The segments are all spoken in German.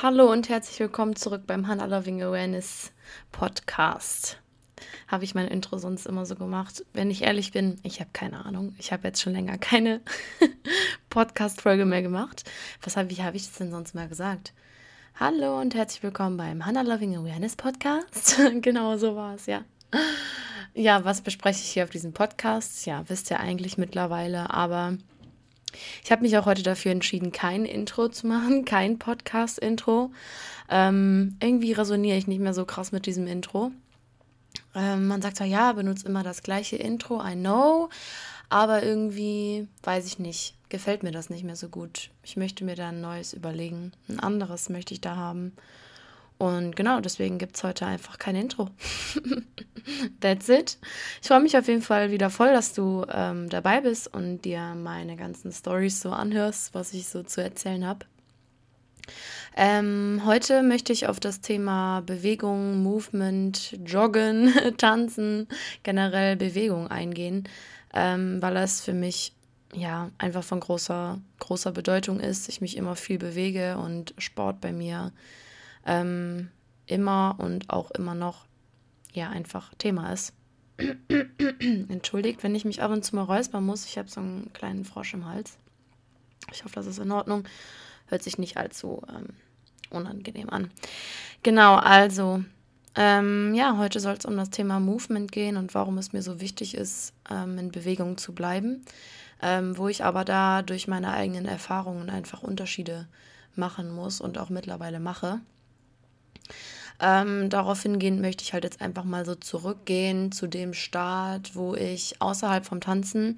Hallo und herzlich willkommen zurück beim Hannah Loving Awareness Podcast. Habe ich mein Intro sonst immer so gemacht? Wenn ich ehrlich bin, ich habe keine Ahnung. Ich habe jetzt schon länger keine Podcast-Folge mehr gemacht. Was habe ich, hab ich denn sonst mal gesagt? Hallo und herzlich willkommen beim Hannah Loving Awareness Podcast. genau so war es, ja. Ja, was bespreche ich hier auf diesem Podcast? Ja, wisst ihr eigentlich mittlerweile, aber ich habe mich auch heute dafür entschieden, kein Intro zu machen, kein Podcast-Intro. Ähm, irgendwie resoniere ich nicht mehr so krass mit diesem Intro. Ähm, man sagt zwar, ja, benutzt immer das gleiche Intro, I know, aber irgendwie, weiß ich nicht, gefällt mir das nicht mehr so gut. Ich möchte mir da ein neues überlegen. Ein anderes möchte ich da haben. Und genau, deswegen gibt es heute einfach kein Intro. That's it. Ich freue mich auf jeden Fall wieder voll, dass du ähm, dabei bist und dir meine ganzen Stories so anhörst, was ich so zu erzählen habe. Ähm, heute möchte ich auf das Thema Bewegung, Movement, Joggen, Tanzen, generell Bewegung eingehen, ähm, weil es für mich ja einfach von großer, großer Bedeutung ist. Ich mich immer viel bewege und Sport bei mir ähm, immer und auch immer noch ja einfach Thema ist. Entschuldigt, wenn ich mich ab und zu mal räuspern muss. Ich habe so einen kleinen Frosch im Hals. Ich hoffe, das ist in Ordnung. Hört sich nicht allzu ähm, unangenehm an. Genau, also ähm, ja, heute soll es um das Thema Movement gehen und warum es mir so wichtig ist, ähm, in Bewegung zu bleiben. Ähm, wo ich aber da durch meine eigenen Erfahrungen einfach Unterschiede machen muss und auch mittlerweile mache. Ähm, darauf hingehend möchte ich halt jetzt einfach mal so zurückgehen zu dem Start, wo ich außerhalb vom Tanzen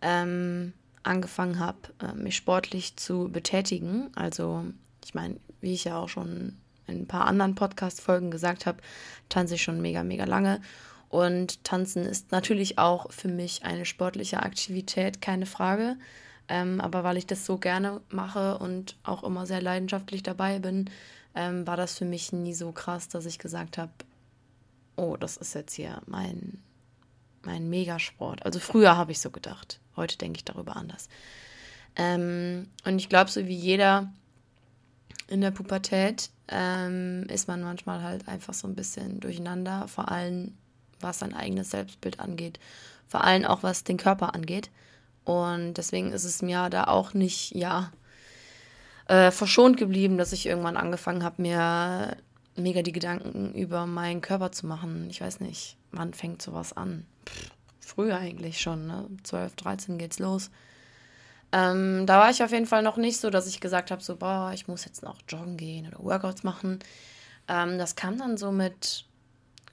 ähm, angefangen habe, äh, mich sportlich zu betätigen. Also ich meine, wie ich ja auch schon in ein paar anderen Podcast-Folgen gesagt habe, tanze ich schon mega, mega lange. Und tanzen ist natürlich auch für mich eine sportliche Aktivität, keine Frage. Ähm, aber weil ich das so gerne mache und auch immer sehr leidenschaftlich dabei bin, ähm, war das für mich nie so krass, dass ich gesagt habe, oh, das ist jetzt hier mein, mein Megasport. Also früher habe ich so gedacht, heute denke ich darüber anders. Ähm, und ich glaube, so wie jeder in der Pubertät ähm, ist man manchmal halt einfach so ein bisschen durcheinander, vor allem was sein eigenes Selbstbild angeht, vor allem auch was den Körper angeht. Und deswegen ist es mir da auch nicht, ja, äh, verschont geblieben, dass ich irgendwann angefangen habe, mir mega die Gedanken über meinen Körper zu machen. Ich weiß nicht, wann fängt sowas an? Pff, früher eigentlich schon, ne? 12, 13 geht's los. Ähm, da war ich auf jeden Fall noch nicht so, dass ich gesagt habe, so, boah, ich muss jetzt noch joggen gehen oder Workouts machen. Ähm, das kam dann so mit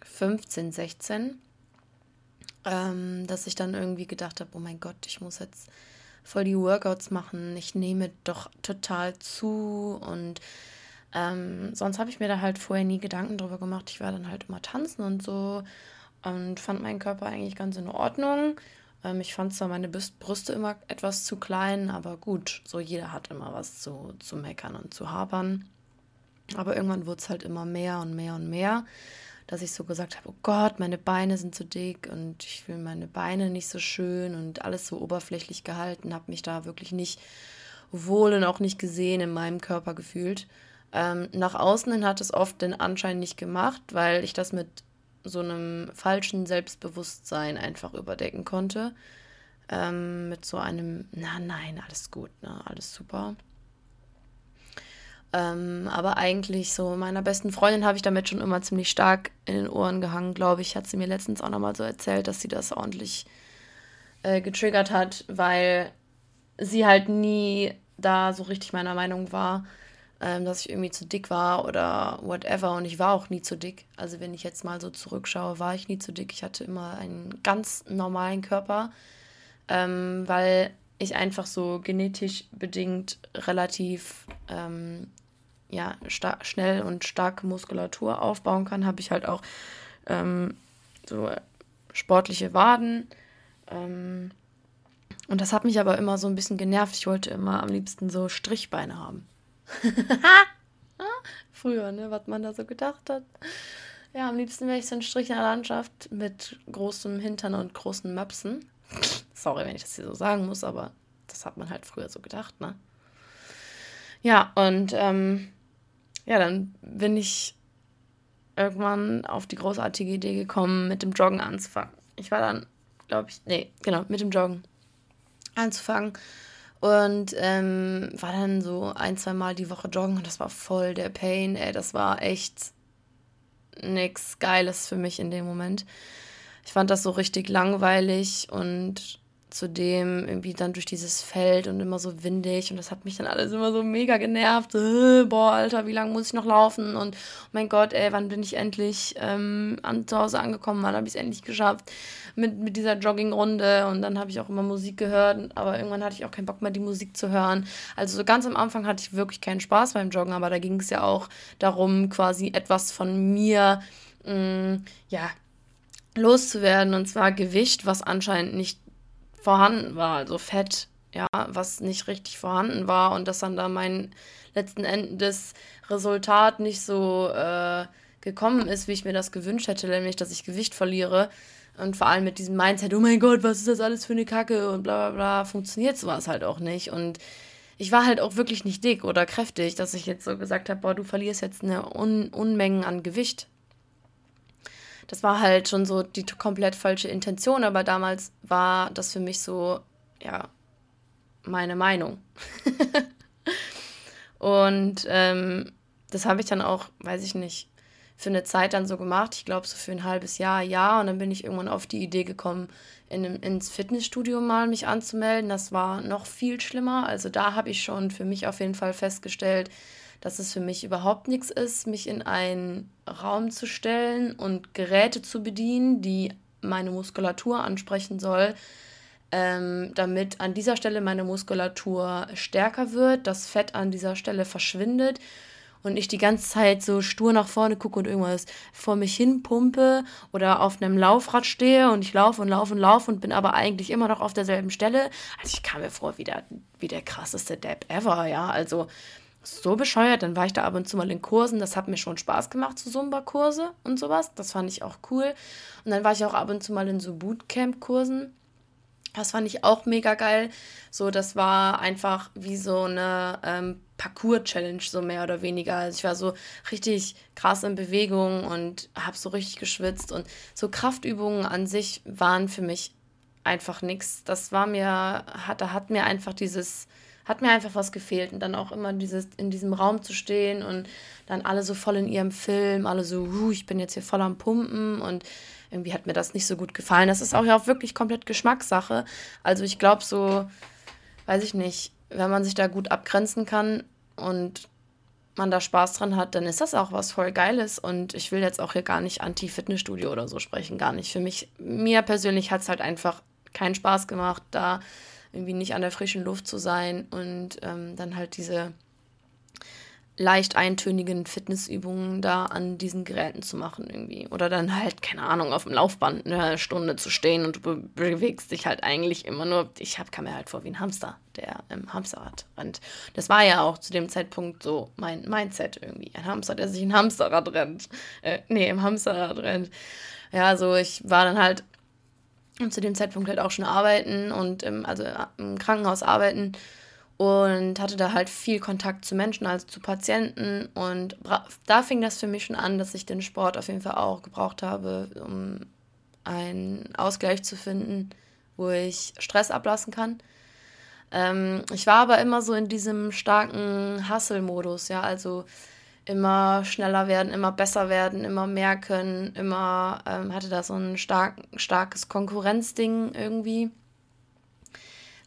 15, 16, ähm, dass ich dann irgendwie gedacht habe, oh mein Gott, ich muss jetzt voll die Workouts machen. Ich nehme doch total zu und ähm, sonst habe ich mir da halt vorher nie Gedanken drüber gemacht. Ich war dann halt immer tanzen und so und fand meinen Körper eigentlich ganz in Ordnung. Ähm, ich fand zwar meine Brüste immer etwas zu klein, aber gut, so jeder hat immer was zu, zu meckern und zu hapern. Aber irgendwann wurde es halt immer mehr und mehr und mehr dass ich so gesagt habe, oh Gott, meine Beine sind zu dick und ich fühle meine Beine nicht so schön und alles so oberflächlich gehalten, habe mich da wirklich nicht wohl und auch nicht gesehen in meinem Körper gefühlt. Ähm, nach außen hin hat es oft den Anschein nicht gemacht, weil ich das mit so einem falschen Selbstbewusstsein einfach überdecken konnte. Ähm, mit so einem, na nein, alles gut, ne, alles super. Ähm, aber eigentlich so meiner besten Freundin habe ich damit schon immer ziemlich stark in den Ohren gehangen, glaube ich. Hat sie mir letztens auch nochmal so erzählt, dass sie das ordentlich äh, getriggert hat, weil sie halt nie da so richtig meiner Meinung war, ähm, dass ich irgendwie zu dick war oder whatever. Und ich war auch nie zu dick. Also wenn ich jetzt mal so zurückschaue, war ich nie zu dick. Ich hatte immer einen ganz normalen Körper, ähm, weil ich einfach so genetisch bedingt relativ ähm, ja, schnell und starke Muskulatur aufbauen kann, habe ich halt auch ähm, so sportliche Waden. Ähm, und das hat mich aber immer so ein bisschen genervt. Ich wollte immer am liebsten so Strichbeine haben. Früher, ne, was man da so gedacht hat. Ja, am liebsten wäre ich so ein Strich in der Landschaft mit großem Hintern und großen Möpsen. Sorry, wenn ich das hier so sagen muss, aber das hat man halt früher so gedacht, ne? Ja, und ähm, ja, dann bin ich irgendwann auf die großartige Idee gekommen, mit dem Joggen anzufangen. Ich war dann, glaube ich, nee, genau, mit dem Joggen anzufangen. Und ähm, war dann so ein, zwei Mal die Woche joggen und das war voll der Pain, ey. Das war echt nichts Geiles für mich in dem Moment. Ich fand das so richtig langweilig und zudem irgendwie dann durch dieses Feld und immer so windig und das hat mich dann alles immer so mega genervt. So, boah, Alter, wie lange muss ich noch laufen? Und oh mein Gott, ey, wann bin ich endlich ähm, an, zu Hause angekommen? Wann habe ich es endlich geschafft mit, mit dieser Joggingrunde? Und dann habe ich auch immer Musik gehört, aber irgendwann hatte ich auch keinen Bock mehr, die Musik zu hören. Also so ganz am Anfang hatte ich wirklich keinen Spaß beim Joggen, aber da ging es ja auch darum, quasi etwas von mir, mh, mm, ja, loszuwerden und zwar Gewicht, was anscheinend nicht vorhanden war, also Fett, ja, was nicht richtig vorhanden war und dass dann da mein letzten Endes Resultat nicht so äh, gekommen ist, wie ich mir das gewünscht hätte, nämlich dass ich Gewicht verliere. Und vor allem mit diesem Mindset, oh mein Gott, was ist das alles für eine Kacke und bla bla bla, funktioniert sowas halt auch nicht. Und ich war halt auch wirklich nicht dick oder kräftig, dass ich jetzt so gesagt habe, boah, du verlierst jetzt eine Un Unmengen an Gewicht das war halt schon so die komplett falsche Intention, aber damals war das für mich so, ja, meine Meinung. und ähm, das habe ich dann auch, weiß ich nicht, für eine Zeit dann so gemacht. Ich glaube, so für ein halbes Jahr, ja. Und dann bin ich irgendwann auf die Idee gekommen, in, ins Fitnessstudio mal mich anzumelden. Das war noch viel schlimmer. Also da habe ich schon für mich auf jeden Fall festgestellt, dass es für mich überhaupt nichts ist, mich in einen Raum zu stellen und Geräte zu bedienen, die meine Muskulatur ansprechen soll, ähm, damit an dieser Stelle meine Muskulatur stärker wird, das Fett an dieser Stelle verschwindet und ich die ganze Zeit so stur nach vorne gucke und irgendwas vor mich hin pumpe oder auf einem Laufrad stehe und ich laufe und laufe und laufe und bin aber eigentlich immer noch auf derselben Stelle. Also ich kam mir vor wie der, wie der krasseste Depp ever, ja. Also so bescheuert. Dann war ich da ab und zu mal in Kursen. Das hat mir schon Spaß gemacht, so Zumba-Kurse und sowas. Das fand ich auch cool. Und dann war ich auch ab und zu mal in so Bootcamp-Kursen. Das fand ich auch mega geil. So, das war einfach wie so eine ähm, Parcours-Challenge, so mehr oder weniger. Also ich war so richtig krass in Bewegung und habe so richtig geschwitzt. Und so Kraftübungen an sich waren für mich einfach nichts. Das war mir, hat, da hat mir einfach dieses hat mir einfach was gefehlt. Und dann auch immer dieses, in diesem Raum zu stehen und dann alle so voll in ihrem Film, alle so, uh, ich bin jetzt hier voll am Pumpen und irgendwie hat mir das nicht so gut gefallen. Das ist auch ja auch wirklich komplett Geschmackssache. Also ich glaube so, weiß ich nicht, wenn man sich da gut abgrenzen kann und man da Spaß dran hat, dann ist das auch was voll Geiles. Und ich will jetzt auch hier gar nicht anti-Fitnessstudio oder so sprechen, gar nicht. Für mich, mir persönlich hat es halt einfach keinen Spaß gemacht, da irgendwie nicht an der frischen Luft zu sein und ähm, dann halt diese leicht eintönigen Fitnessübungen da an diesen Geräten zu machen irgendwie. Oder dann halt, keine Ahnung, auf dem Laufband eine Stunde zu stehen und du be bewegst dich halt eigentlich immer nur, ich hab, kam mir halt vor wie ein Hamster, der im Hamsterrad rennt. Das war ja auch zu dem Zeitpunkt so mein Mindset irgendwie. Ein Hamster, der sich im Hamsterrad rennt. Äh, nee, im Hamsterrad rennt. Ja, so ich war dann halt und zu dem Zeitpunkt halt auch schon arbeiten und im, also äh, im Krankenhaus arbeiten und hatte da halt viel Kontakt zu Menschen, also zu Patienten. Und da fing das für mich schon an, dass ich den Sport auf jeden Fall auch gebraucht habe, um einen Ausgleich zu finden, wo ich Stress ablassen kann. Ähm, ich war aber immer so in diesem starken Hustle-Modus, ja, also immer schneller werden, immer besser werden, immer mehr können, immer ähm, hatte da so ein stark, starkes Konkurrenzding irgendwie.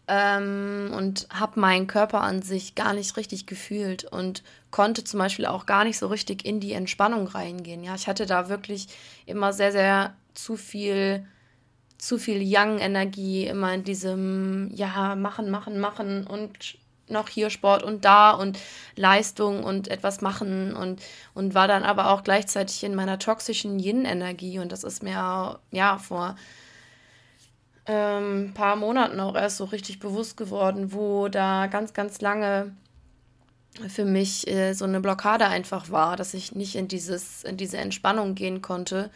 Ähm, und habe meinen Körper an sich gar nicht richtig gefühlt und konnte zum Beispiel auch gar nicht so richtig in die Entspannung reingehen. Ja, ich hatte da wirklich immer sehr, sehr zu viel, zu viel Young-Energie, immer in diesem, ja, machen, machen, machen und noch hier Sport und da und Leistung und etwas machen und, und war dann aber auch gleichzeitig in meiner toxischen Yin-Energie und das ist mir ja vor ein ähm, paar Monaten auch erst so richtig bewusst geworden, wo da ganz, ganz lange für mich äh, so eine Blockade einfach war, dass ich nicht in dieses, in diese Entspannung gehen konnte.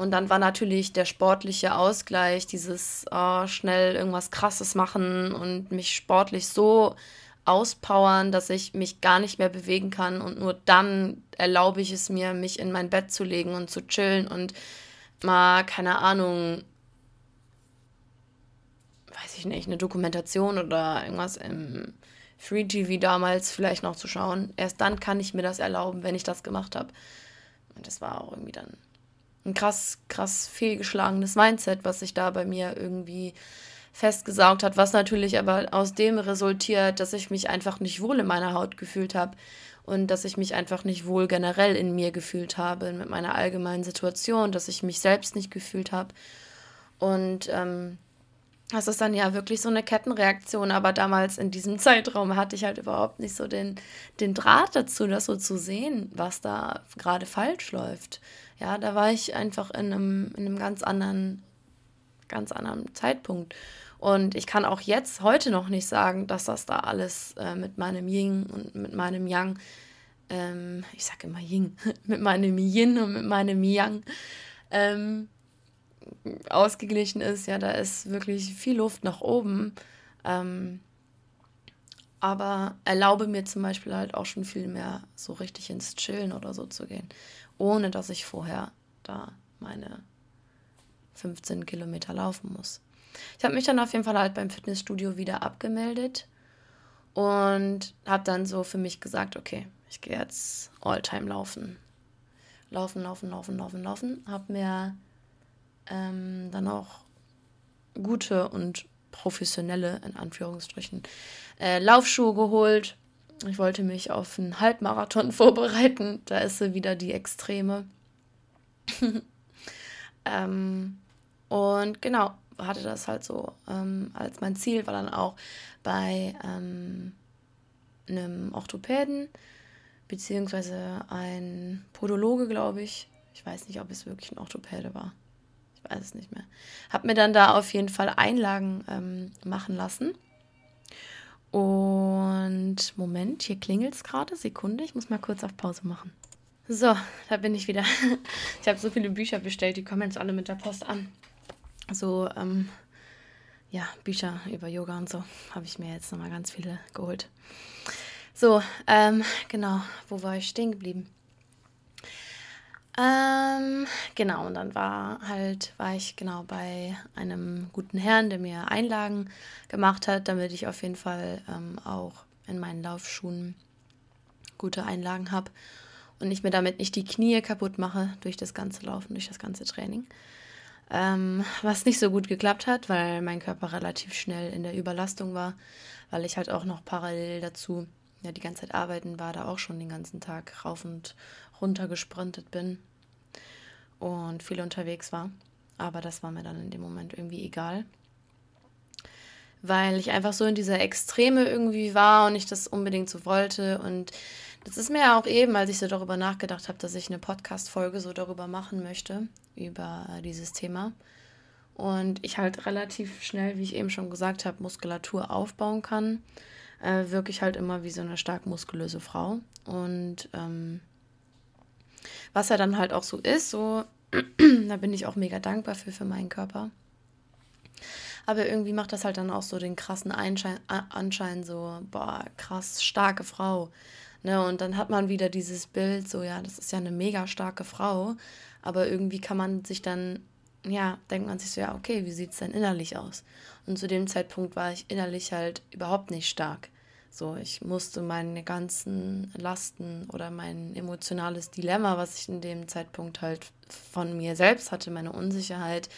Und dann war natürlich der sportliche Ausgleich, dieses oh, schnell irgendwas Krasses machen und mich sportlich so auspowern, dass ich mich gar nicht mehr bewegen kann und nur dann erlaube ich es mir, mich in mein Bett zu legen und zu chillen und mal, keine Ahnung, weiß ich nicht, eine Dokumentation oder irgendwas im Free TV damals vielleicht noch zu schauen. Erst dann kann ich mir das erlauben, wenn ich das gemacht habe. Und das war auch irgendwie dann ein krass, krass fehlgeschlagenes Mindset, was sich da bei mir irgendwie festgesaugt hat, was natürlich aber aus dem resultiert, dass ich mich einfach nicht wohl in meiner Haut gefühlt habe und dass ich mich einfach nicht wohl generell in mir gefühlt habe, mit meiner allgemeinen Situation, dass ich mich selbst nicht gefühlt habe. Und ähm, das ist dann ja wirklich so eine Kettenreaktion, aber damals in diesem Zeitraum hatte ich halt überhaupt nicht so den, den Draht dazu, das so zu sehen, was da gerade falsch läuft. Ja, da war ich einfach in einem, in einem ganz anderen, ganz anderen Zeitpunkt. Und ich kann auch jetzt heute noch nicht sagen, dass das da alles äh, mit meinem Yin und mit meinem Yang, ähm, ich sage immer Yin, mit meinem Yin und mit meinem Yang ähm, ausgeglichen ist. Ja, da ist wirklich viel Luft nach oben. Ähm, aber erlaube mir zum Beispiel halt auch schon viel mehr so richtig ins Chillen oder so zu gehen, ohne dass ich vorher da meine 15 Kilometer laufen muss. Ich habe mich dann auf jeden Fall halt beim Fitnessstudio wieder abgemeldet und habe dann so für mich gesagt, okay, ich gehe jetzt Alltime laufen. Laufen, laufen, laufen, laufen, laufen. Habe mir ähm, dann auch gute und professionelle, in Anführungsstrichen, äh, Laufschuhe geholt. Ich wollte mich auf einen Halbmarathon vorbereiten. Da ist sie wieder die Extreme. ähm, und genau, hatte das halt so ähm, als mein Ziel, war dann auch bei ähm, einem Orthopäden, beziehungsweise ein Podologe, glaube ich. Ich weiß nicht, ob es wirklich ein Orthopäde war. Ich weiß es nicht mehr. Hab mir dann da auf jeden Fall Einlagen ähm, machen lassen. Und Moment, hier klingelt es gerade. Sekunde, ich muss mal kurz auf Pause machen. So, da bin ich wieder. Ich habe so viele Bücher bestellt, die kommen jetzt alle mit der Post an so, ähm, ja, Bücher über Yoga und so habe ich mir jetzt nochmal ganz viele geholt. So, ähm, genau, wo war ich stehen geblieben? Ähm, genau, und dann war halt, war ich genau bei einem guten Herrn, der mir Einlagen gemacht hat, damit ich auf jeden Fall ähm, auch in meinen Laufschuhen gute Einlagen habe und ich mir damit nicht die Knie kaputt mache durch das ganze Laufen, durch das ganze Training. Ähm, was nicht so gut geklappt hat, weil mein Körper relativ schnell in der Überlastung war, weil ich halt auch noch parallel dazu ja die ganze Zeit arbeiten war, da auch schon den ganzen Tag rauf und runter gesprintet bin und viel unterwegs war. Aber das war mir dann in dem Moment irgendwie egal. Weil ich einfach so in dieser Extreme irgendwie war und ich das unbedingt so wollte. Und das ist mir ja auch eben, als ich so darüber nachgedacht habe, dass ich eine Podcast-Folge so darüber machen möchte, über dieses Thema. Und ich halt relativ schnell, wie ich eben schon gesagt habe, Muskulatur aufbauen kann. Äh, wirklich halt immer wie so eine stark muskulöse Frau. Und ähm, was ja dann halt auch so ist, so, da bin ich auch mega dankbar für, für meinen Körper. Aber irgendwie macht das halt dann auch so den krassen Einschein, Anschein, so, boah, krass, starke Frau. Ne, und dann hat man wieder dieses Bild, so, ja, das ist ja eine mega starke Frau. Aber irgendwie kann man sich dann, ja, denkt man sich so, ja, okay, wie sieht es denn innerlich aus? Und zu dem Zeitpunkt war ich innerlich halt überhaupt nicht stark. So, ich musste meine ganzen Lasten oder mein emotionales Dilemma, was ich in dem Zeitpunkt halt von mir selbst hatte, meine Unsicherheit,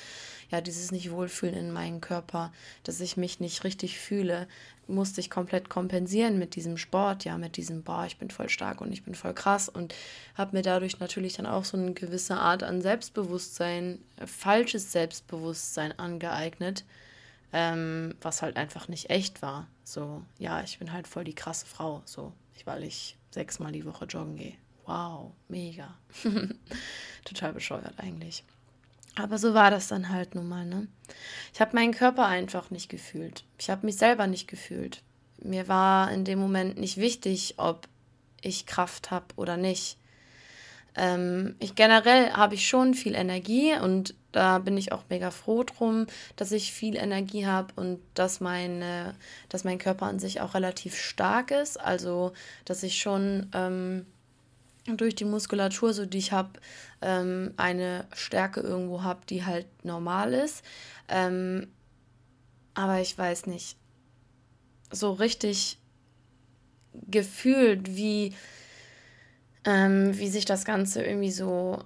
ja, dieses nicht wohlfühlen in meinem Körper, dass ich mich nicht richtig fühle, musste ich komplett kompensieren mit diesem Sport, ja, mit diesem, boah, ich bin voll stark und ich bin voll krass und habe mir dadurch natürlich dann auch so eine gewisse Art an Selbstbewusstsein, falsches Selbstbewusstsein angeeignet, ähm, was halt einfach nicht echt war. So, ja, ich bin halt voll die krasse Frau, so, weil ich sechsmal die Woche joggen gehe. Wow, mega. Total bescheuert eigentlich. Aber so war das dann halt nun mal, ne? Ich habe meinen Körper einfach nicht gefühlt. Ich habe mich selber nicht gefühlt. Mir war in dem Moment nicht wichtig, ob ich Kraft habe oder nicht. Ähm, ich generell habe ich schon viel Energie und da bin ich auch mega froh drum, dass ich viel Energie habe und dass, meine, dass mein Körper an sich auch relativ stark ist. Also, dass ich schon ähm, durch die Muskulatur, so die ich habe, ähm, eine Stärke irgendwo habe, die halt normal ist. Ähm, aber ich weiß nicht, so richtig gefühlt, wie, ähm, wie sich das Ganze irgendwie so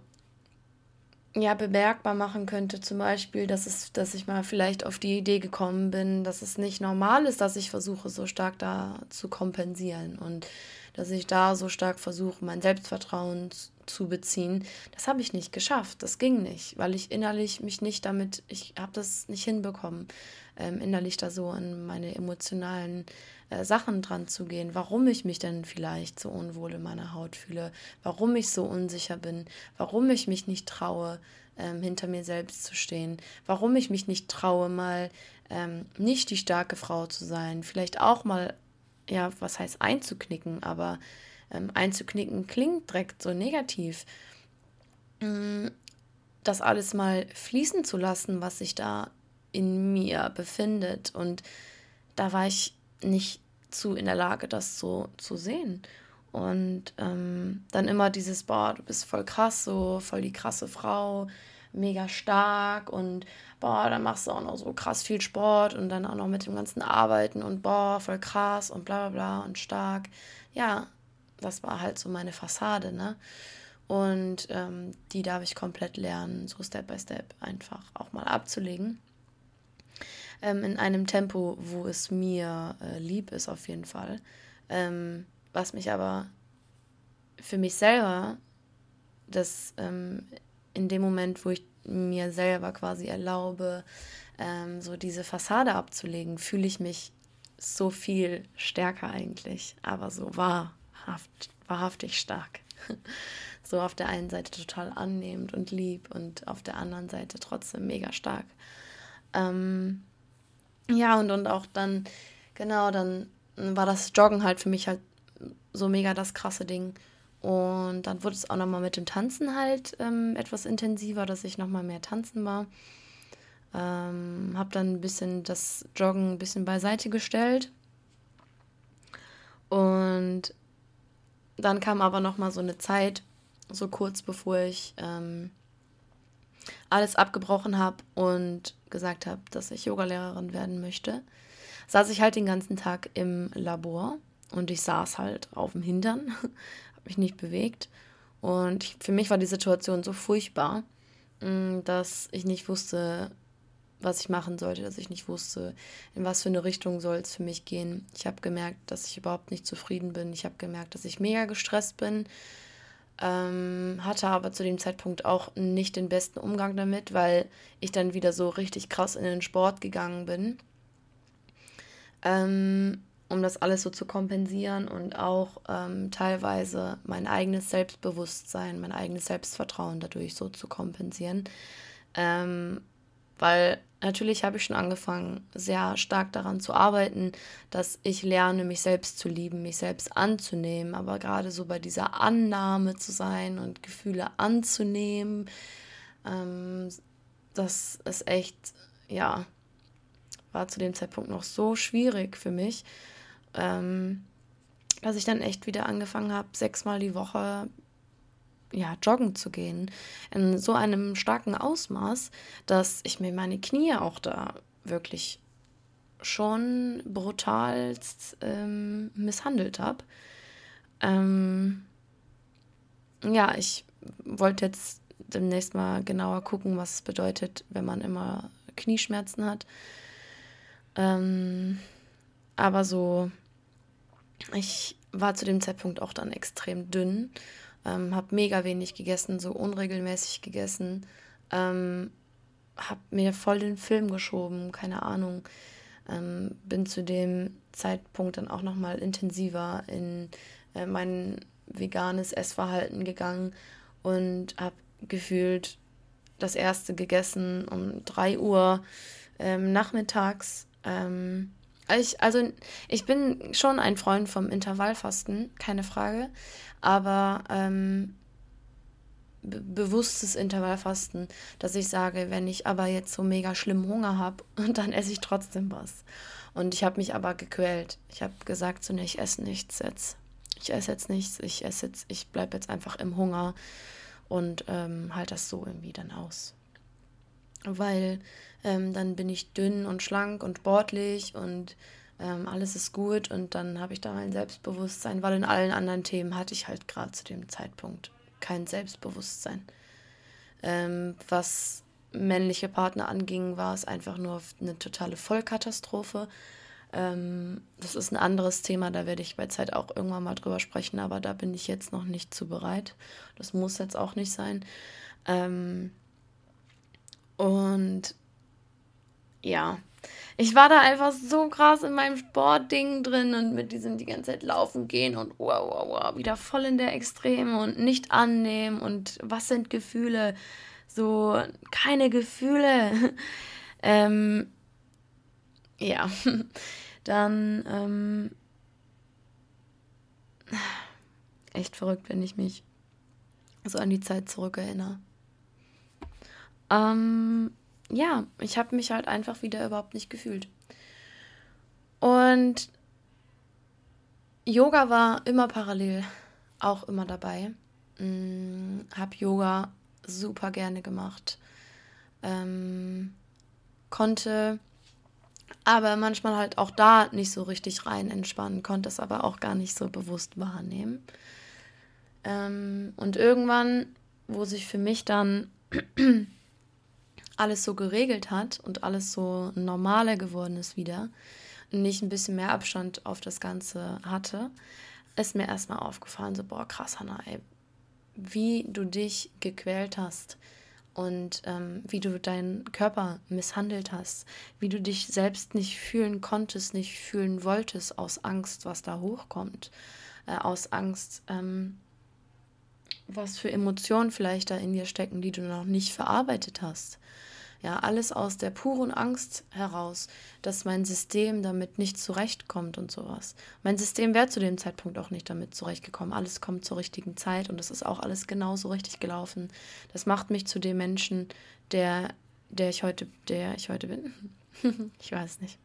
ja, bemerkbar machen könnte, zum Beispiel, dass, es, dass ich mal vielleicht auf die Idee gekommen bin, dass es nicht normal ist, dass ich versuche, so stark da zu kompensieren und dass ich da so stark versuche, mein Selbstvertrauen zu beziehen. Das habe ich nicht geschafft, das ging nicht, weil ich innerlich mich nicht damit, ich habe das nicht hinbekommen, ähm, innerlich da so an meine emotionalen äh, Sachen dran zu gehen, warum ich mich denn vielleicht so unwohl in meiner Haut fühle, warum ich so unsicher bin, warum ich mich nicht traue, ähm, hinter mir selbst zu stehen, warum ich mich nicht traue, mal ähm, nicht die starke Frau zu sein, vielleicht auch mal, ja, was heißt einzuknicken, aber ähm, einzuknicken klingt direkt so negativ. Mm, das alles mal fließen zu lassen, was sich da in mir befindet. Und da war ich nicht zu in der Lage, das so zu sehen. Und ähm, dann immer dieses, boah, du bist voll krass, so voll die krasse Frau, mega stark und boah, dann machst du auch noch so krass viel Sport und dann auch noch mit dem ganzen Arbeiten und boah, voll krass und bla bla bla und stark. Ja, das war halt so meine Fassade, ne? Und ähm, die darf ich komplett lernen, so Step by Step einfach auch mal abzulegen ähm, in einem Tempo, wo es mir äh, lieb ist auf jeden Fall. Ähm, was mich aber für mich selber, das ähm, in dem Moment, wo ich mir selber quasi erlaube, ähm, so diese Fassade abzulegen, fühle ich mich so viel stärker eigentlich, aber so wahrhaft, wahrhaftig stark. so auf der einen Seite total annehmend und lieb und auf der anderen Seite trotzdem mega stark. Ähm, ja, und, und auch dann, genau, dann war das Joggen halt für mich halt so mega das krasse Ding. Und dann wurde es auch nochmal mit dem Tanzen halt ähm, etwas intensiver, dass ich nochmal mehr tanzen war. Ähm, habe dann ein bisschen das Joggen ein bisschen beiseite gestellt. Und dann kam aber nochmal so eine Zeit, so kurz bevor ich ähm, alles abgebrochen habe und gesagt habe, dass ich Yogalehrerin werden möchte, saß ich halt den ganzen Tag im Labor und ich saß halt auf dem Hintern, habe mich nicht bewegt. Und für mich war die Situation so furchtbar, mm, dass ich nicht wusste, was ich machen sollte, dass ich nicht wusste, in was für eine Richtung soll es für mich gehen. Ich habe gemerkt, dass ich überhaupt nicht zufrieden bin. Ich habe gemerkt, dass ich mega gestresst bin, ähm, hatte aber zu dem Zeitpunkt auch nicht den besten Umgang damit, weil ich dann wieder so richtig krass in den Sport gegangen bin, ähm, um das alles so zu kompensieren und auch ähm, teilweise mein eigenes Selbstbewusstsein, mein eigenes Selbstvertrauen dadurch so zu kompensieren. Ähm, weil natürlich habe ich schon angefangen, sehr stark daran zu arbeiten, dass ich lerne, mich selbst zu lieben, mich selbst anzunehmen. Aber gerade so bei dieser Annahme zu sein und Gefühle anzunehmen, ähm, das ist echt, ja, war zu dem Zeitpunkt noch so schwierig für mich, ähm, dass ich dann echt wieder angefangen habe, sechsmal die Woche ja, joggen zu gehen. In so einem starken Ausmaß, dass ich mir meine Knie auch da wirklich schon brutalst ähm, misshandelt habe. Ähm, ja, ich wollte jetzt demnächst mal genauer gucken, was es bedeutet, wenn man immer Knieschmerzen hat. Ähm, aber so, ich war zu dem Zeitpunkt auch dann extrem dünn ähm, habe mega wenig gegessen, so unregelmäßig gegessen. Ähm, habe mir voll den Film geschoben, keine Ahnung. Ähm, bin zu dem Zeitpunkt dann auch nochmal intensiver in äh, mein veganes Essverhalten gegangen und habe gefühlt das erste gegessen um 3 Uhr ähm, nachmittags. Ähm, ich, also ich bin schon ein Freund vom Intervallfasten, keine Frage. Aber ähm, be bewusstes Intervallfasten, dass ich sage, wenn ich aber jetzt so mega schlimm Hunger habe, dann esse ich trotzdem was. Und ich habe mich aber gequält. Ich habe gesagt, so, ne, ich esse nichts jetzt. Ich esse jetzt nichts, ich esse jetzt, ich bleibe jetzt einfach im Hunger und ähm, halt das so irgendwie dann aus. Weil ähm, dann bin ich dünn und schlank und sportlich und ähm, alles ist gut und dann habe ich da mein Selbstbewusstsein, weil in allen anderen Themen hatte ich halt gerade zu dem Zeitpunkt kein Selbstbewusstsein. Ähm, was männliche Partner anging, war es einfach nur eine totale Vollkatastrophe. Ähm, das ist ein anderes Thema, da werde ich bei Zeit auch irgendwann mal drüber sprechen, aber da bin ich jetzt noch nicht zu bereit. Das muss jetzt auch nicht sein. Ähm, und ja, ich war da einfach so krass in meinem Sportding drin und mit diesem die ganze Zeit laufen gehen und wow, wow, wow, wieder voll in der Extreme und nicht annehmen und was sind Gefühle? So, keine Gefühle. ähm, ja, dann ähm, echt verrückt, wenn ich mich so an die Zeit zurückerinnere. Ähm, ja, ich habe mich halt einfach wieder überhaupt nicht gefühlt. Und Yoga war immer parallel, auch immer dabei. Hm, habe Yoga super gerne gemacht. Ähm, konnte aber manchmal halt auch da nicht so richtig rein entspannen, konnte es aber auch gar nicht so bewusst wahrnehmen. Ähm, und irgendwann, wo sich für mich dann alles so geregelt hat und alles so normaler geworden ist wieder nicht ein bisschen mehr Abstand auf das Ganze hatte, ist mir erstmal aufgefallen, so, boah, krass, Hannah, ey, wie du dich gequält hast und ähm, wie du deinen Körper misshandelt hast, wie du dich selbst nicht fühlen konntest, nicht fühlen wolltest aus Angst, was da hochkommt, äh, aus Angst, ähm, was für Emotionen vielleicht da in dir stecken, die du noch nicht verarbeitet hast. Ja, alles aus der puren Angst heraus, dass mein System damit nicht zurechtkommt und sowas. Mein System wäre zu dem Zeitpunkt auch nicht damit zurechtgekommen. Alles kommt zur richtigen Zeit und es ist auch alles genauso richtig gelaufen. Das macht mich zu dem Menschen, der, der ich heute, der ich heute bin. ich weiß nicht.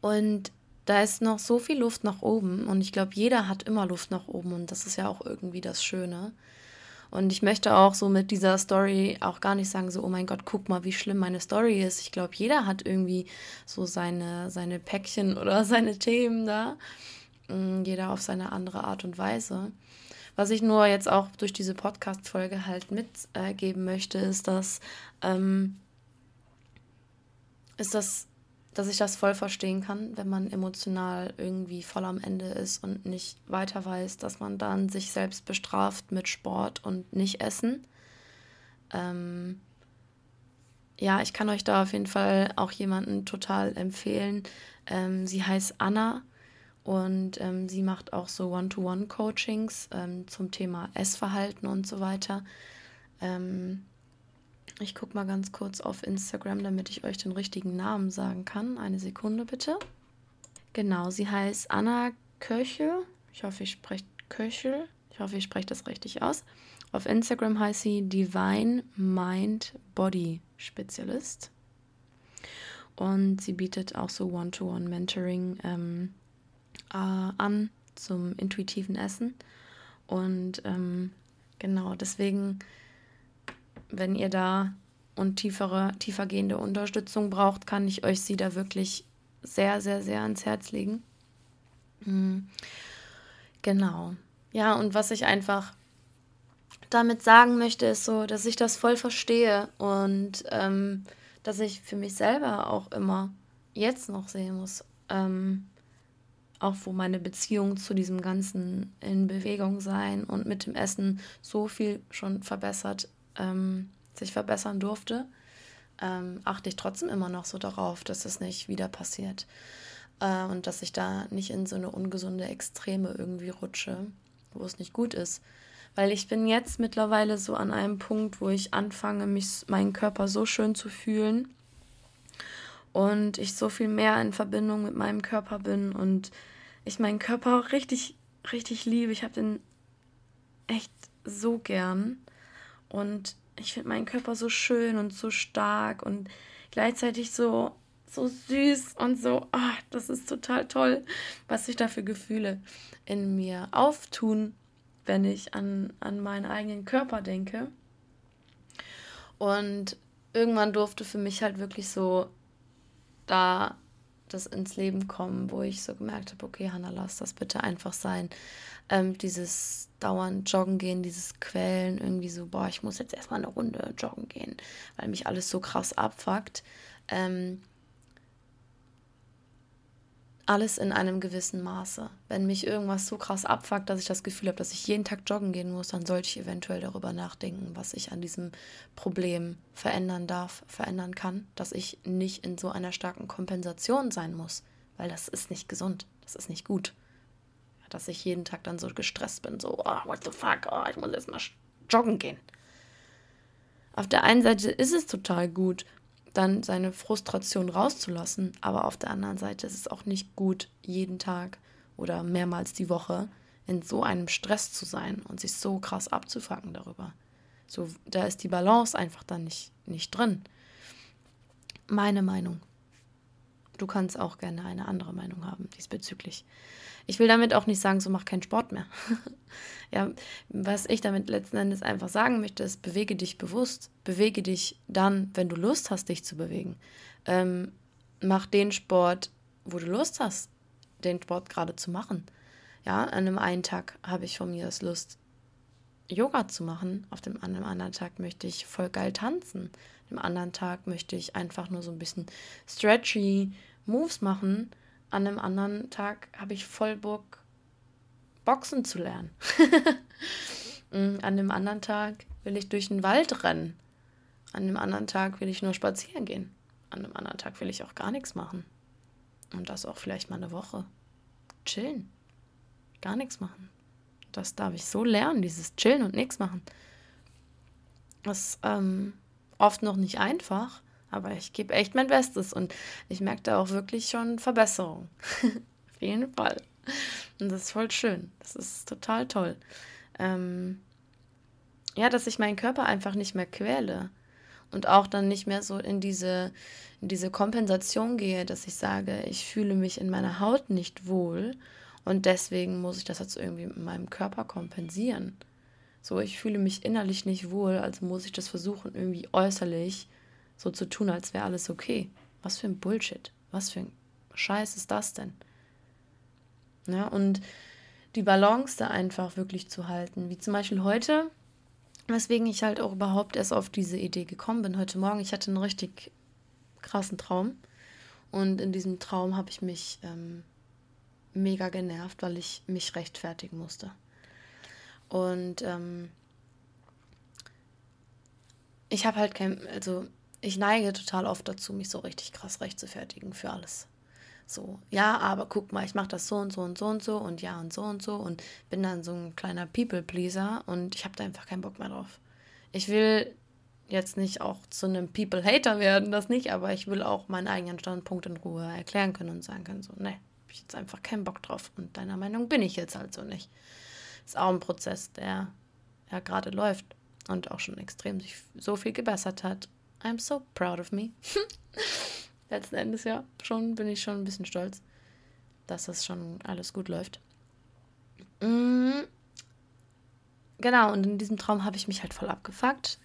Und da ist noch so viel Luft nach oben und ich glaube, jeder hat immer Luft nach oben und das ist ja auch irgendwie das Schöne. Und ich möchte auch so mit dieser Story auch gar nicht sagen, so, oh mein Gott, guck mal, wie schlimm meine Story ist. Ich glaube, jeder hat irgendwie so seine, seine Päckchen oder seine Themen da. Mm, jeder auf seine andere Art und Weise. Was ich nur jetzt auch durch diese Podcast-Folge halt mitgeben möchte, ist, dass, ähm, ist das dass ich das voll verstehen kann, wenn man emotional irgendwie voll am Ende ist und nicht weiter weiß, dass man dann sich selbst bestraft mit Sport und nicht Essen. Ähm ja, ich kann euch da auf jeden Fall auch jemanden total empfehlen. Ähm, sie heißt Anna und ähm, sie macht auch so One-to-One-Coachings ähm, zum Thema Essverhalten und so weiter. Ähm, ich gucke mal ganz kurz auf Instagram, damit ich euch den richtigen Namen sagen kann. Eine Sekunde bitte. Genau, sie heißt Anna Köchel. Ich hoffe, ich spreche Köchel. Ich hoffe, ich spreche das richtig aus. Auf Instagram heißt sie Divine Mind Body Spezialist. Und sie bietet auch so One-to-One-Mentoring ähm, äh, an zum intuitiven Essen. Und ähm, genau, deswegen wenn ihr da und tiefere, tiefergehende Unterstützung braucht, kann ich euch sie da wirklich sehr, sehr, sehr ans Herz legen. Mhm. Genau. Ja, und was ich einfach damit sagen möchte, ist so, dass ich das voll verstehe und ähm, dass ich für mich selber auch immer jetzt noch sehen muss, ähm, auch wo meine Beziehung zu diesem Ganzen in Bewegung sein und mit dem Essen so viel schon verbessert ähm, sich verbessern durfte, ähm, achte ich trotzdem immer noch so darauf, dass es nicht wieder passiert. Äh, und dass ich da nicht in so eine ungesunde Extreme irgendwie rutsche, wo es nicht gut ist. Weil ich bin jetzt mittlerweile so an einem Punkt, wo ich anfange, mich, meinen Körper so schön zu fühlen und ich so viel mehr in Verbindung mit meinem Körper bin und ich meinen Körper richtig, richtig liebe. Ich habe den echt so gern. Und ich finde meinen Körper so schön und so stark und gleichzeitig so, so süß und so, oh, das ist total toll, was sich da für Gefühle in mir auftun, wenn ich an, an meinen eigenen Körper denke. Und irgendwann durfte für mich halt wirklich so da das ins Leben kommen, wo ich so gemerkt habe, okay, Hannah, lass das bitte einfach sein. Ähm, dieses dauernd joggen gehen, dieses Quälen, irgendwie so, boah, ich muss jetzt erstmal eine Runde joggen gehen, weil mich alles so krass abfuckt. Ähm, alles in einem gewissen Maße. Wenn mich irgendwas so krass abfuckt, dass ich das Gefühl habe, dass ich jeden Tag joggen gehen muss, dann sollte ich eventuell darüber nachdenken, was ich an diesem Problem verändern darf, verändern kann, dass ich nicht in so einer starken Kompensation sein muss, weil das ist nicht gesund, das ist nicht gut. Dass ich jeden Tag dann so gestresst bin, so, oh, what the fuck, oh, ich muss jetzt mal joggen gehen. Auf der einen Seite ist es total gut, dann seine Frustration rauszulassen. Aber auf der anderen Seite ist es auch nicht gut, jeden Tag oder mehrmals die Woche in so einem Stress zu sein und sich so krass abzufacken darüber. So, da ist die Balance einfach dann nicht, nicht drin. Meine Meinung. Du kannst auch gerne eine andere Meinung haben diesbezüglich. Ich will damit auch nicht sagen, so mach keinen Sport mehr. ja, was ich damit letzten Endes einfach sagen möchte, ist, bewege dich bewusst. Bewege dich dann, wenn du Lust hast, dich zu bewegen. Ähm, mach den Sport, wo du Lust hast, den Sport gerade zu machen. Ja, an einem einen Tag habe ich von mir aus Lust, Yoga zu machen. Auf dem, an einem anderen Tag möchte ich voll geil tanzen. An einem anderen Tag möchte ich einfach nur so ein bisschen stretchy Moves machen an einem anderen Tag habe ich voll Bock, Boxen zu lernen. Mm, an dem anderen Tag will ich durch den Wald rennen. An dem anderen Tag will ich nur spazieren gehen. An dem anderen Tag will ich auch gar nichts machen. Und das auch vielleicht mal eine Woche. Chillen. Gar nichts machen. Das darf ich so lernen, dieses Chillen und nichts machen. Das ist ähm, oft noch nicht einfach, aber ich gebe echt mein Bestes und ich merke da auch wirklich schon Verbesserung. Auf jeden Fall. Und das ist voll schön. Das ist total toll. Ähm, ja, dass ich meinen Körper einfach nicht mehr quäle und auch dann nicht mehr so in diese, in diese Kompensation gehe, dass ich sage, ich fühle mich in meiner Haut nicht wohl und deswegen muss ich das jetzt irgendwie mit meinem Körper kompensieren. So, ich fühle mich innerlich nicht wohl, also muss ich das versuchen, irgendwie äußerlich so zu tun, als wäre alles okay. Was für ein Bullshit. Was für ein Scheiß ist das denn? Ja, und die Balance da einfach wirklich zu halten. Wie zum Beispiel heute, weswegen ich halt auch überhaupt erst auf diese Idee gekommen bin. Heute Morgen, ich hatte einen richtig krassen Traum. Und in diesem Traum habe ich mich ähm, mega genervt, weil ich mich rechtfertigen musste. Und ähm, ich habe halt kein, also ich neige total oft dazu, mich so richtig krass rechtfertigen für alles. So, ja, aber guck mal, ich mache das so und so und so und so und ja und so und so und bin dann so ein kleiner People-Pleaser und ich habe da einfach keinen Bock mehr drauf. Ich will jetzt nicht auch zu einem People-Hater werden, das nicht, aber ich will auch meinen eigenen Standpunkt in Ruhe erklären können und sagen können, so, ne, habe ich jetzt einfach keinen Bock drauf und deiner Meinung bin ich jetzt halt so nicht. Ist auch ein Prozess, der ja gerade läuft und auch schon extrem sich so viel gebessert hat I'm so proud of me. Letzten Endes ja, schon bin ich schon ein bisschen stolz, dass das schon alles gut läuft. Mhm. Genau, und in diesem Traum habe ich mich halt voll abgefuckt.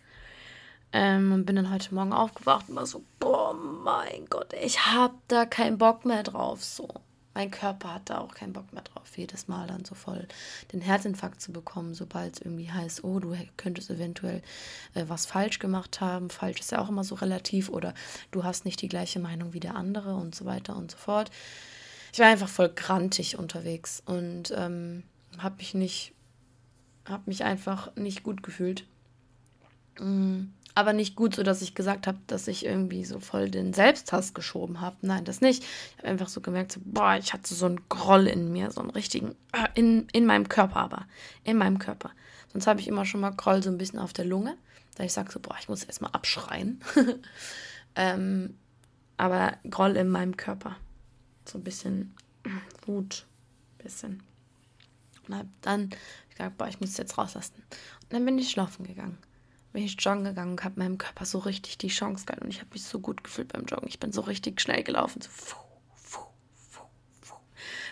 Ähm, und bin dann heute Morgen aufgewacht und war so, boah, mein Gott, ich hab da keinen Bock mehr drauf. So mein Körper hat da auch keinen Bock mehr drauf, jedes Mal dann so voll den Herzinfarkt zu bekommen, sobald es irgendwie heißt, oh, du könntest eventuell äh, was falsch gemacht haben. Falsch ist ja auch immer so relativ oder du hast nicht die gleiche Meinung wie der andere und so weiter und so fort. Ich war einfach voll grantig unterwegs und ähm, habe mich nicht, habe mich einfach nicht gut gefühlt. Mhm aber nicht gut, so dass ich gesagt habe, dass ich irgendwie so voll den Selbsthass geschoben habe. Nein, das nicht. Ich habe einfach so gemerkt, so, boah, ich hatte so einen Groll in mir, so einen richtigen, äh, in, in meinem Körper aber, in meinem Körper. Sonst habe ich immer schon mal Groll so ein bisschen auf der Lunge, da ich sage so, boah, ich muss erstmal abschreien. ähm, aber Groll in meinem Körper. So ein bisschen Wut, bisschen. Und hab dann gesagt, boah, ich muss jetzt rauslassen. Und dann bin ich schlafen gegangen. Bin ich joggen gegangen und habe meinem Körper so richtig die Chance gehalten. Und ich habe mich so gut gefühlt beim Joggen. Ich bin so richtig schnell gelaufen. So, fuh, fuh, fuh.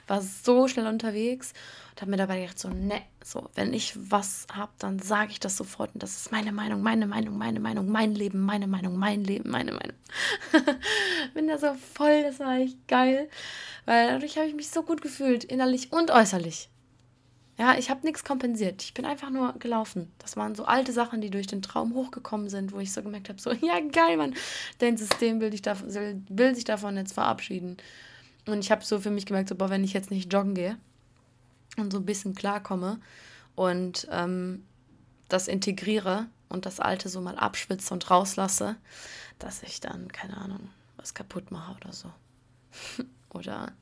War so schnell unterwegs und habe mir dabei gedacht, so, ne, so, wenn ich was habe, dann sage ich das sofort. Und das ist meine Meinung, meine Meinung, meine Meinung, mein Leben, meine Meinung, mein Leben, meine Meinung. bin da so voll, das war echt geil. Weil dadurch habe ich mich so gut gefühlt, innerlich und äußerlich. Ja, ich habe nichts kompensiert. Ich bin einfach nur gelaufen. Das waren so alte Sachen, die durch den Traum hochgekommen sind, wo ich so gemerkt habe, so, ja, geil, Mann, dein System will, dich davon, will sich davon jetzt verabschieden. Und ich habe so für mich gemerkt, so, boah, wenn ich jetzt nicht joggen gehe und so ein bisschen klarkomme und ähm, das integriere und das Alte so mal abschwitze und rauslasse, dass ich dann, keine Ahnung, was kaputt mache oder so. oder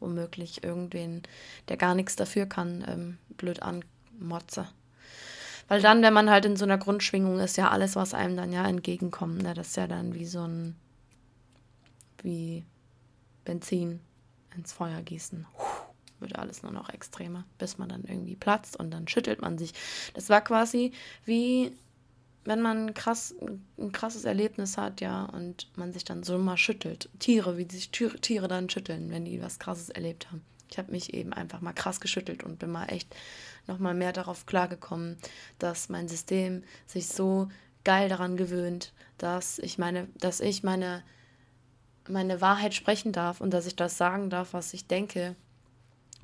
womöglich irgendwen, der gar nichts dafür kann, ähm, blöd anmotze. Weil dann, wenn man halt in so einer Grundschwingung ist, ja alles, was einem dann ja entgegenkommt, ne, das ist ja dann wie so ein, wie Benzin ins Feuer gießen. Puh, wird alles nur noch extremer, bis man dann irgendwie platzt und dann schüttelt man sich. Das war quasi wie wenn man krass, ein krasses Erlebnis hat, ja, und man sich dann so mal schüttelt. Tiere, wie sich Tiere dann schütteln, wenn die was krasses erlebt haben. Ich habe mich eben einfach mal krass geschüttelt und bin mal echt nochmal mehr darauf klargekommen, dass mein System sich so geil daran gewöhnt, dass ich meine, dass ich meine, meine Wahrheit sprechen darf und dass ich das sagen darf, was ich denke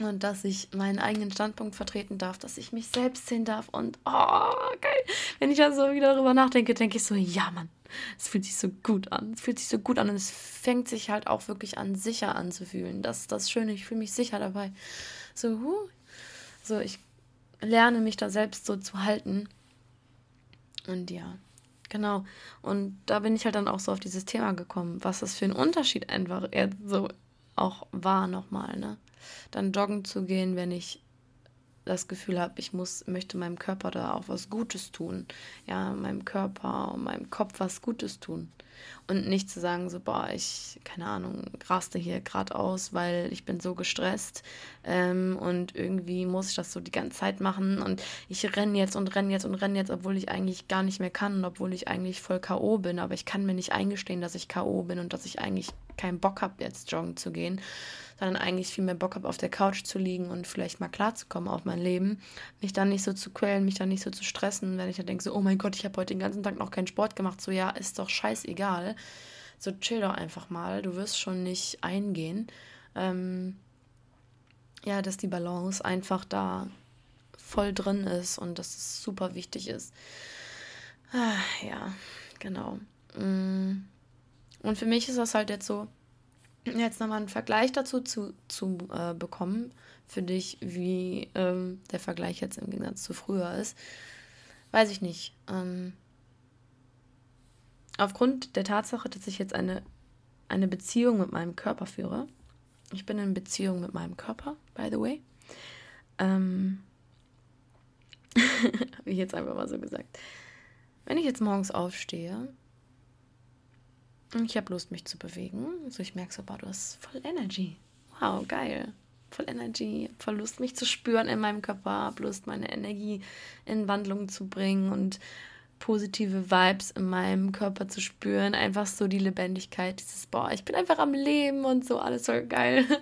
und dass ich meinen eigenen Standpunkt vertreten darf, dass ich mich selbst sehen darf und oh, geil. Wenn ich da so wieder darüber nachdenke, denke ich so, ja, Mann, es fühlt sich so gut an. Es fühlt sich so gut an und es fängt sich halt auch wirklich an, sicher anzufühlen. Das ist das Schöne, ich fühle mich sicher dabei. So, huh. so, ich lerne mich da selbst so zu halten. Und ja, genau. Und da bin ich halt dann auch so auf dieses Thema gekommen, was das für ein Unterschied einfach so auch war nochmal, ne? Dann joggen zu gehen, wenn ich das Gefühl habe, ich muss, möchte meinem Körper da auch was Gutes tun. Ja, meinem Körper und meinem Kopf was Gutes tun. Und nicht zu sagen, so, boah, ich, keine Ahnung, raste hier gerade aus, weil ich bin so gestresst ähm, und irgendwie muss ich das so die ganze Zeit machen und ich renne jetzt und renne jetzt und renne jetzt, obwohl ich eigentlich gar nicht mehr kann und obwohl ich eigentlich voll K.O. bin, aber ich kann mir nicht eingestehen, dass ich K.O. bin und dass ich eigentlich keinen Bock habe, jetzt joggen zu gehen sondern eigentlich viel mehr Bock habe, auf der Couch zu liegen und vielleicht mal klarzukommen auf mein Leben. Mich dann nicht so zu quälen, mich dann nicht so zu stressen, wenn ich dann denke, so, oh mein Gott, ich habe heute den ganzen Tag noch keinen Sport gemacht. So, ja, ist doch scheißegal. So, chill doch einfach mal. Du wirst schon nicht eingehen. Ähm, ja, dass die Balance einfach da voll drin ist und dass es super wichtig ist. Ah, ja, genau. Mm. Und für mich ist das halt jetzt so, jetzt nochmal einen Vergleich dazu zu, zu äh, bekommen, für dich, wie ähm, der Vergleich jetzt im Gegensatz zu früher ist, weiß ich nicht. Ähm, aufgrund der Tatsache, dass ich jetzt eine, eine Beziehung mit meinem Körper führe, ich bin in Beziehung mit meinem Körper, by the way, ähm, habe ich jetzt einfach mal so gesagt. Wenn ich jetzt morgens aufstehe ich habe Lust, mich zu bewegen. Also ich merke so, boah, du hast voll Energy. Wow, geil. Voll Energy. Voll Lust, mich zu spüren in meinem Körper. Hab Lust, meine Energie in Wandlung zu bringen und positive Vibes in meinem Körper zu spüren. Einfach so die Lebendigkeit, dieses, boah, ich bin einfach am Leben und so, alles voll geil.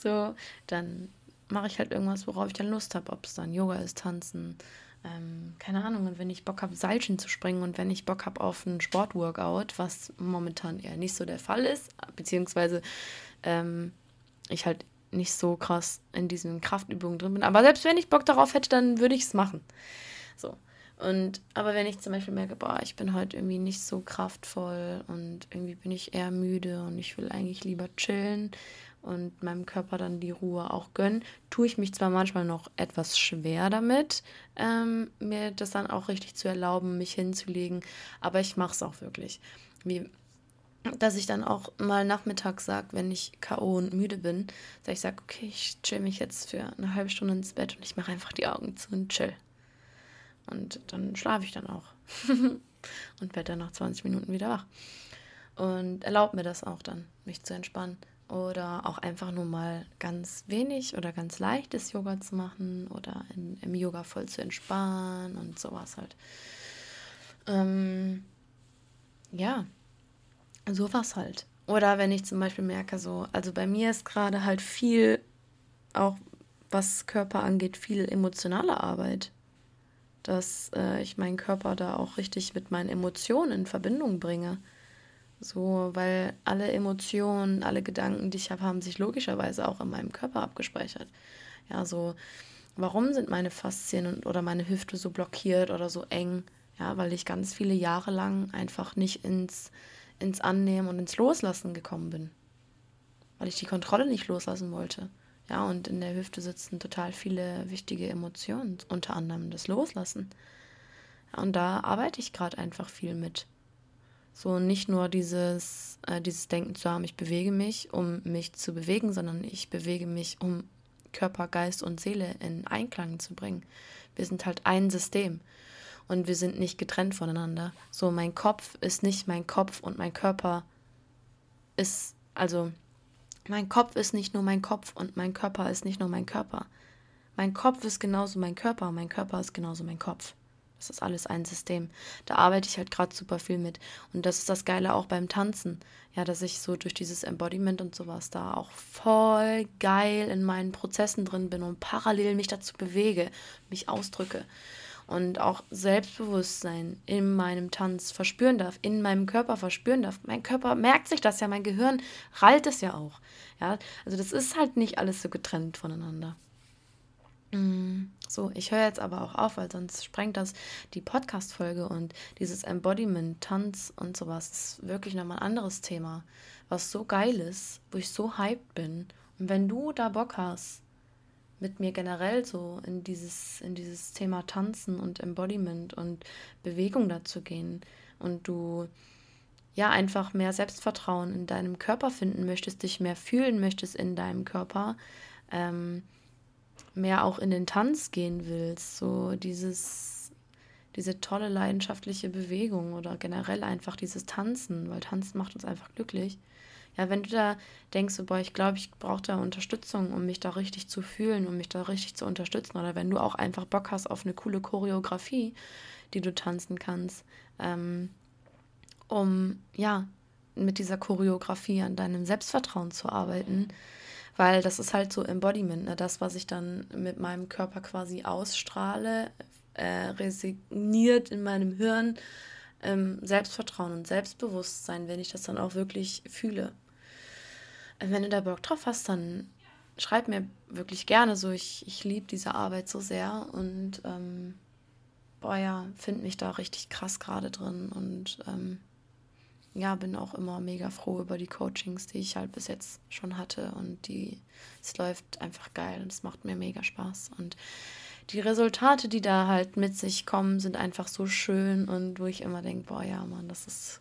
So, dann mache ich halt irgendwas, worauf ich dann Lust habe. Ob es dann Yoga ist, Tanzen, ähm, keine Ahnung, und wenn ich Bock habe, Seilchen zu springen und wenn ich Bock habe auf ein Sportworkout, was momentan eher nicht so der Fall ist, beziehungsweise ähm, ich halt nicht so krass in diesen Kraftübungen drin bin. Aber selbst wenn ich Bock darauf hätte, dann würde ich es machen. So. Und aber wenn ich zum Beispiel merke, boah, ich bin heute irgendwie nicht so kraftvoll und irgendwie bin ich eher müde und ich will eigentlich lieber chillen und meinem Körper dann die Ruhe auch gönnen, tue ich mich zwar manchmal noch etwas schwer damit, ähm, mir das dann auch richtig zu erlauben, mich hinzulegen, aber ich mache es auch wirklich. Wie, dass ich dann auch mal nachmittags sage, wenn ich K.O. und müde bin, dass ich sage, okay, ich chill mich jetzt für eine halbe Stunde ins Bett und ich mache einfach die Augen zu und chill. Und dann schlafe ich dann auch. und werde dann nach 20 Minuten wieder wach. Und erlaubt mir das auch dann, mich zu entspannen oder auch einfach nur mal ganz wenig oder ganz leichtes Yoga zu machen oder in, im Yoga voll zu entspannen und sowas halt. Ähm, ja, sowas halt. Oder wenn ich zum Beispiel merke, so, also bei mir ist gerade halt viel, auch was Körper angeht, viel emotionale Arbeit. Dass äh, ich meinen Körper da auch richtig mit meinen Emotionen in Verbindung bringe. So, weil alle Emotionen, alle Gedanken, die ich habe, haben sich logischerweise auch in meinem Körper abgespeichert. Ja, so, warum sind meine Faszien und, oder meine Hüfte so blockiert oder so eng? Ja, weil ich ganz viele Jahre lang einfach nicht ins, ins Annehmen und ins Loslassen gekommen bin. Weil ich die Kontrolle nicht loslassen wollte. Ja, und in der Hüfte sitzen total viele wichtige Emotionen, unter anderem das Loslassen. Ja, und da arbeite ich gerade einfach viel mit. So nicht nur dieses, äh, dieses Denken zu haben, ich bewege mich, um mich zu bewegen, sondern ich bewege mich, um Körper, Geist und Seele in Einklang zu bringen. Wir sind halt ein System und wir sind nicht getrennt voneinander. So, mein Kopf ist nicht mein Kopf und mein Körper ist, also, mein Kopf ist nicht nur mein Kopf und mein Körper ist nicht nur mein Körper. Mein Kopf ist genauso mein Körper, mein Körper ist genauso mein Kopf. Das ist alles ein System. Da arbeite ich halt gerade super viel mit. Und das ist das Geile auch beim Tanzen. Ja, dass ich so durch dieses Embodiment und sowas da auch voll geil in meinen Prozessen drin bin und parallel mich dazu bewege, mich ausdrücke und auch Selbstbewusstsein in meinem Tanz verspüren darf, in meinem Körper verspüren darf. Mein Körper merkt sich das ja, mein Gehirn rallt es ja auch. Ja, also das ist halt nicht alles so getrennt voneinander. Mm, so, ich höre jetzt aber auch auf, weil sonst sprengt das die Podcast-Folge und dieses Embodiment, Tanz und sowas ist wirklich nochmal ein anderes Thema, was so geil ist, wo ich so hyped bin. Und wenn du da Bock hast, mit mir generell so in dieses, in dieses Thema Tanzen und Embodiment und Bewegung dazu gehen und du ja einfach mehr Selbstvertrauen in deinem Körper finden möchtest, dich mehr fühlen möchtest in deinem Körper, ähm, mehr auch in den Tanz gehen willst, so dieses, diese tolle leidenschaftliche Bewegung oder generell einfach dieses Tanzen, weil Tanzen macht uns einfach glücklich. Ja, wenn du da denkst, so, boah, ich glaube, ich brauche da Unterstützung, um mich da richtig zu fühlen, um mich da richtig zu unterstützen, oder wenn du auch einfach Bock hast auf eine coole Choreografie, die du tanzen kannst, ähm, um ja mit dieser Choreografie an deinem Selbstvertrauen zu arbeiten, weil das ist halt so Embodiment, ne? das, was ich dann mit meinem Körper quasi ausstrahle, äh, resigniert in meinem Hirn, ähm, Selbstvertrauen und Selbstbewusstsein, wenn ich das dann auch wirklich fühle. Äh, wenn du da Bock drauf hast, dann schreib mir wirklich gerne so. Ich, ich liebe diese Arbeit so sehr und ähm, boah ja, finde mich da richtig krass gerade drin und ähm, ja, bin auch immer mega froh über die Coachings, die ich halt bis jetzt schon hatte und die, es läuft einfach geil und es macht mir mega Spaß und die Resultate, die da halt mit sich kommen, sind einfach so schön und wo ich immer denke, boah ja, Mann, das ist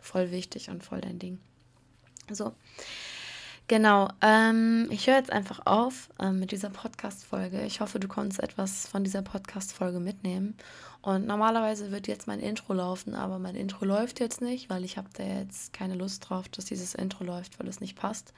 voll wichtig und voll dein Ding. So, Genau, ähm, ich höre jetzt einfach auf ähm, mit dieser Podcast-Folge. Ich hoffe, du konntest etwas von dieser Podcast-Folge mitnehmen. Und normalerweise wird jetzt mein Intro laufen, aber mein Intro läuft jetzt nicht, weil ich habe da jetzt keine Lust drauf, dass dieses Intro läuft, weil es nicht passt.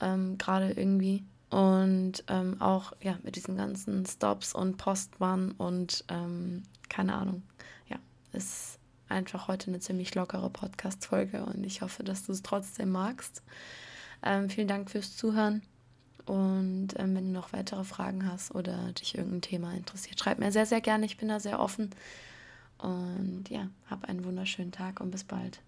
Ähm, Gerade irgendwie. Und ähm, auch ja mit diesen ganzen Stops und Postmann und ähm, keine Ahnung. Ja, ist einfach heute eine ziemlich lockere Podcast-Folge und ich hoffe, dass du es trotzdem magst. Ähm, vielen Dank fürs Zuhören. Und ähm, wenn du noch weitere Fragen hast oder dich irgendein Thema interessiert, schreib mir sehr, sehr gerne. Ich bin da sehr offen. Und ja, hab einen wunderschönen Tag und bis bald.